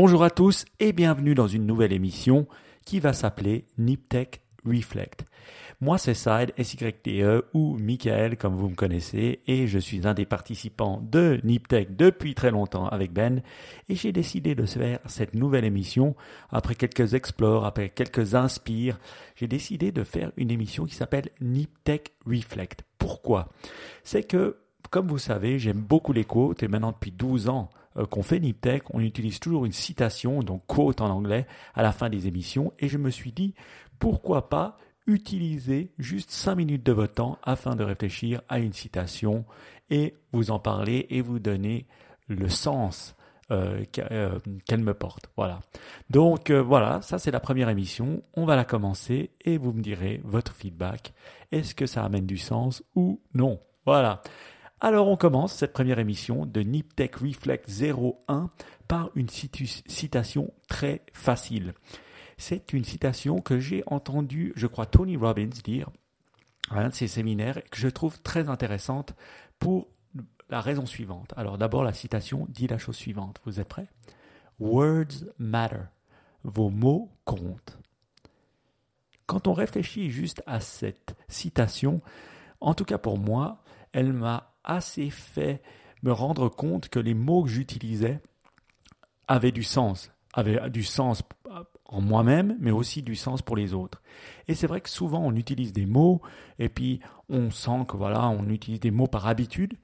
Bonjour à tous et bienvenue dans une nouvelle émission qui va s'appeler NipTech Reflect. Moi, c'est Side, S-Y-T-E ou Michael, comme vous me connaissez, et je suis un des participants de NipTech depuis très longtemps avec Ben, et j'ai décidé de faire cette nouvelle émission, après quelques explores, après quelques inspires, j'ai décidé de faire une émission qui s'appelle NipTech Reflect. Pourquoi? C'est que, comme vous savez, j'aime beaucoup les quotes, et maintenant depuis 12 ans, qu'on fait NipTech, on utilise toujours une citation, donc quote en anglais, à la fin des émissions, et je me suis dit, pourquoi pas utilisez juste 5 minutes de votre temps afin de réfléchir à une citation et vous en parler et vous donner le sens euh, euh, qu'elle me porte. Voilà. Donc euh, voilà, ça c'est la première émission. On va la commencer et vous me direz votre feedback. Est-ce que ça amène du sens ou non? Voilà. Alors on commence cette première émission de NipTech Reflect 01 par une citation très facile. C'est une citation que j'ai entendue, je crois, Tony Robbins dire à un de ses séminaires et que je trouve très intéressante pour la raison suivante. Alors d'abord, la citation dit la chose suivante. Vous êtes prêts? Words matter. Vos mots comptent. Quand on réfléchit juste à cette citation, en tout cas pour moi, elle m'a assez fait me rendre compte que les mots que j'utilisais avaient du sens, avaient du sens en moi-même, mais aussi du sens pour les autres. Et c'est vrai que souvent on utilise des mots, et puis on sent que voilà, on utilise des mots par habitude.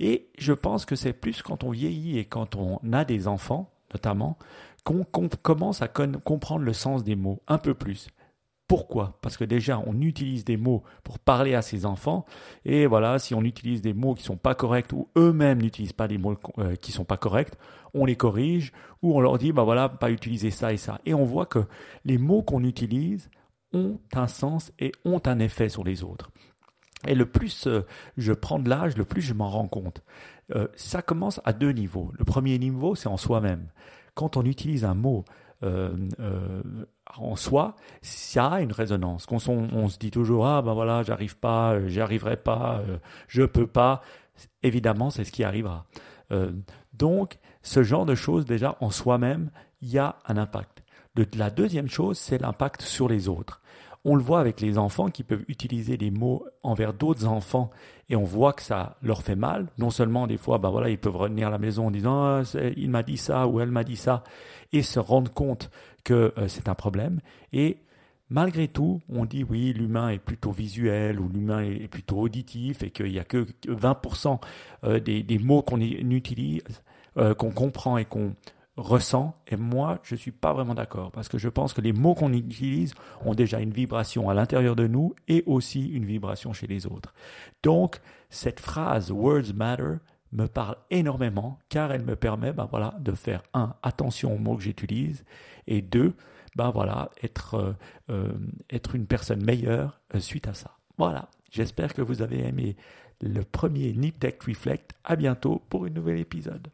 Et je pense que c'est plus quand on vieillit et quand on a des enfants, notamment, qu'on commence à comprendre le sens des mots un peu plus. Pourquoi? Parce que déjà, on utilise des mots pour parler à ses enfants, et voilà, si on utilise des mots qui sont pas corrects ou eux-mêmes n'utilisent pas des mots euh, qui sont pas corrects, on les corrige ou on leur dit, bah voilà, pas utiliser ça et ça. Et on voit que les mots qu'on utilise ont un sens et ont un effet sur les autres. Et le plus euh, je prends de l'âge, le plus je m'en rends compte. Euh, ça commence à deux niveaux. Le premier niveau, c'est en soi-même. Quand on utilise un mot euh, euh, en soi, ça a une résonance. Quand on, se dit toujours ah ben voilà, j'arrive pas, euh, j'y arriverai pas, je peux pas. Évidemment, c'est ce qui arrivera. donc, ce genre de choses déjà en soi-même, il y a un impact. la deuxième chose, c'est l'impact sur les autres. On le voit avec les enfants qui peuvent utiliser des mots envers d'autres enfants et on voit que ça leur fait mal. Non seulement des fois, ben voilà, ils peuvent revenir à la maison en disant ah, il m'a dit ça ou elle m'a dit ça et se rendre compte que euh, c'est un problème. Et malgré tout, on dit oui, l'humain est plutôt visuel ou l'humain est plutôt auditif et qu'il n'y a que 20% euh, des, mots qu'on utilise, euh, qu'on comprend et qu'on ressent. Et moi, je ne suis pas vraiment d'accord parce que je pense que les mots qu'on utilise ont déjà une vibration à l'intérieur de nous et aussi une vibration chez les autres. Donc, cette phrase Words Matter me parle énormément car elle me permet ben voilà, de faire un, attention aux mots que j'utilise et deux, ben voilà, être, euh, euh, être une personne meilleure euh, suite à ça. Voilà, j'espère que vous avez aimé le premier Nip Tech Reflect. À bientôt pour un nouvel épisode.